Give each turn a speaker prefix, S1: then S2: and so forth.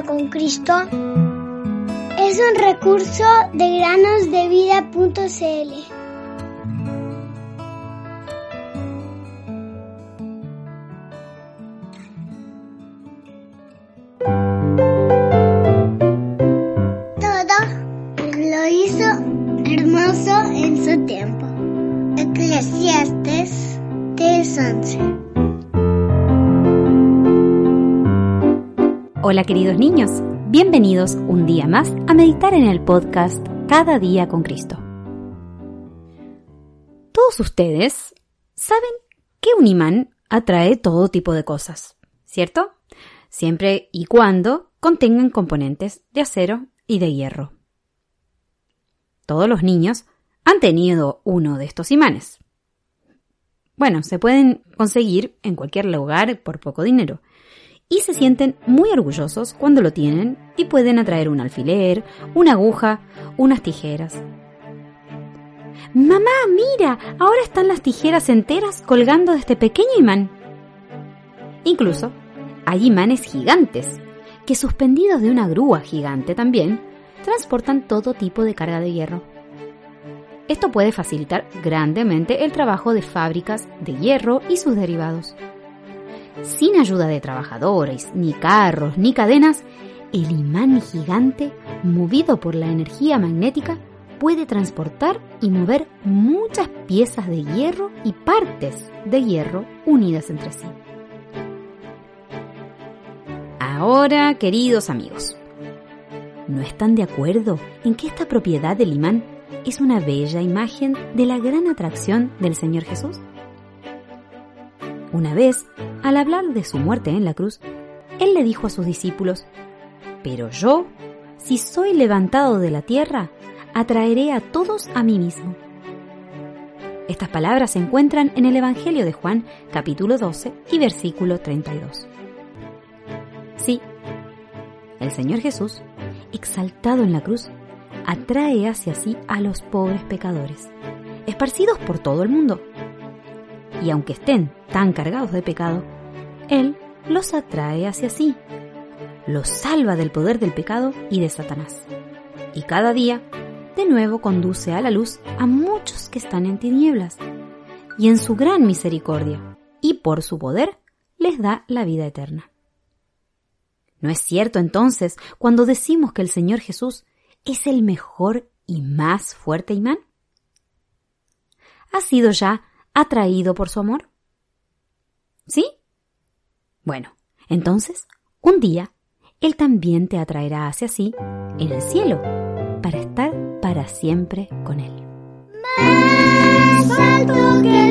S1: con Cristo es un recurso de granosdevida.cl. Todo lo hizo hermoso en su tiempo. Eclesiastes 3:11
S2: Hola queridos niños, bienvenidos un día más a meditar en el podcast Cada día con Cristo. Todos ustedes saben que un imán atrae todo tipo de cosas, ¿cierto? Siempre y cuando contengan componentes de acero y de hierro. Todos los niños han tenido uno de estos imanes. Bueno, se pueden conseguir en cualquier lugar por poco dinero y se sienten muy orgullosos cuando lo tienen y pueden atraer un alfiler, una aguja, unas tijeras. Mamá, mira, ahora están las tijeras enteras colgando de este pequeño imán. Incluso hay imanes gigantes, que suspendidos de una grúa gigante también, transportan todo tipo de carga de hierro. Esto puede facilitar grandemente el trabajo de fábricas de hierro y sus derivados. Sin ayuda de trabajadores, ni carros, ni cadenas, el imán gigante, movido por la energía magnética, puede transportar y mover muchas piezas de hierro y partes de hierro unidas entre sí. Ahora, queridos amigos, ¿no están de acuerdo en que esta propiedad del imán es una bella imagen de la gran atracción del Señor Jesús? Una vez, al hablar de su muerte en la cruz, Él le dijo a sus discípulos, Pero yo, si soy levantado de la tierra, atraeré a todos a mí mismo. Estas palabras se encuentran en el Evangelio de Juan, capítulo 12 y versículo 32. Sí, el Señor Jesús, exaltado en la cruz, atrae hacia sí a los pobres pecadores, esparcidos por todo el mundo y aunque estén tan cargados de pecado, Él los atrae hacia sí, los salva del poder del pecado y de Satanás. Y cada día, de nuevo conduce a la luz a muchos que están en tinieblas, y en su gran misericordia, y por su poder, les da la vida eterna. ¿No es cierto entonces cuando decimos que el Señor Jesús es el mejor y más fuerte imán? Ha sido ya atraído por su amor? ¿Sí? Bueno, entonces, un día, Él también te atraerá hacia sí en el cielo para estar para siempre con Él.
S1: Más alto que